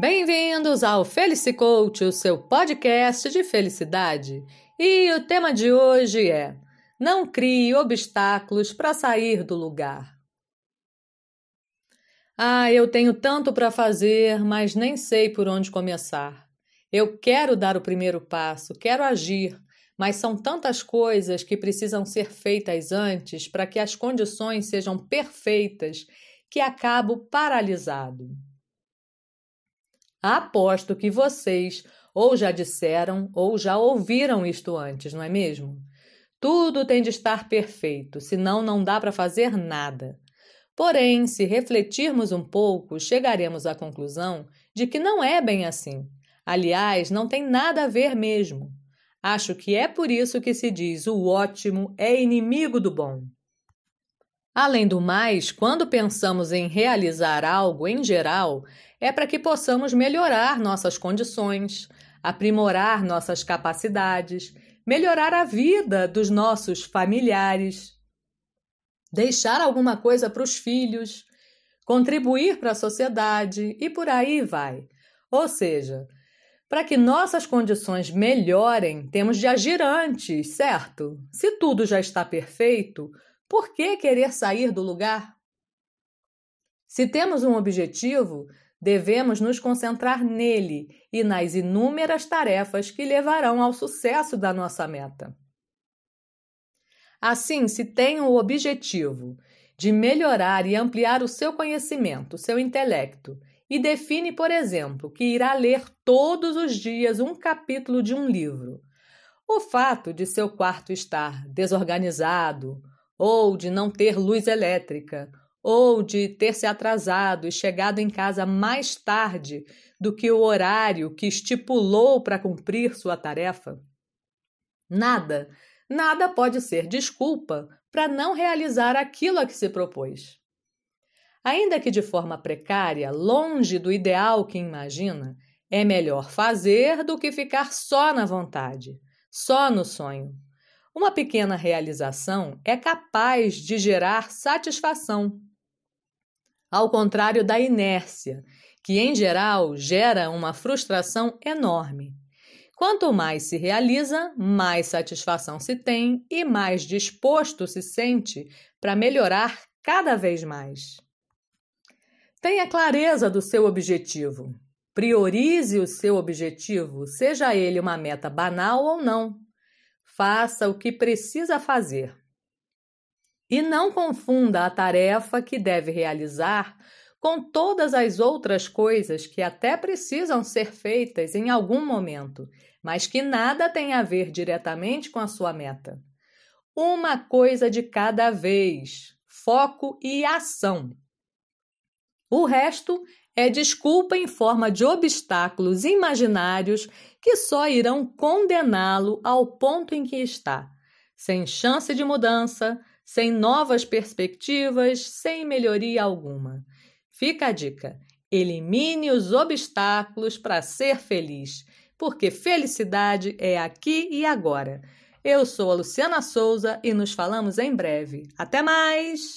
Bem-vindos ao Felicicoach, o seu podcast de felicidade. E o tema de hoje é: Não crie obstáculos para sair do lugar. Ah, eu tenho tanto para fazer, mas nem sei por onde começar. Eu quero dar o primeiro passo, quero agir, mas são tantas coisas que precisam ser feitas antes para que as condições sejam perfeitas que acabo paralisado. Aposto que vocês ou já disseram ou já ouviram isto antes, não é mesmo? Tudo tem de estar perfeito, senão não dá para fazer nada. Porém, se refletirmos um pouco, chegaremos à conclusão de que não é bem assim. Aliás, não tem nada a ver mesmo. Acho que é por isso que se diz o ótimo é inimigo do bom. Além do mais, quando pensamos em realizar algo em geral, é para que possamos melhorar nossas condições, aprimorar nossas capacidades, melhorar a vida dos nossos familiares, deixar alguma coisa para os filhos, contribuir para a sociedade e por aí vai. Ou seja, para que nossas condições melhorem, temos de agir antes, certo? Se tudo já está perfeito, por que querer sair do lugar? Se temos um objetivo, devemos nos concentrar nele e nas inúmeras tarefas que levarão ao sucesso da nossa meta. Assim, se tem o objetivo de melhorar e ampliar o seu conhecimento, seu intelecto, e define, por exemplo, que irá ler todos os dias um capítulo de um livro, o fato de seu quarto estar desorganizado ou de não ter luz elétrica, ou de ter se atrasado e chegado em casa mais tarde do que o horário que estipulou para cumprir sua tarefa? Nada, nada pode ser desculpa para não realizar aquilo a que se propôs. Ainda que de forma precária, longe do ideal que imagina, é melhor fazer do que ficar só na vontade, só no sonho. Uma pequena realização é capaz de gerar satisfação. Ao contrário da inércia, que em geral gera uma frustração enorme. Quanto mais se realiza, mais satisfação se tem e mais disposto se sente para melhorar cada vez mais. Tenha clareza do seu objetivo. Priorize o seu objetivo, seja ele uma meta banal ou não faça o que precisa fazer. E não confunda a tarefa que deve realizar com todas as outras coisas que até precisam ser feitas em algum momento, mas que nada têm a ver diretamente com a sua meta. Uma coisa de cada vez, foco e ação. O resto é desculpa em forma de obstáculos imaginários que só irão condená-lo ao ponto em que está, sem chance de mudança, sem novas perspectivas, sem melhoria alguma. Fica a dica: elimine os obstáculos para ser feliz, porque felicidade é aqui e agora. Eu sou a Luciana Souza e nos falamos em breve. Até mais!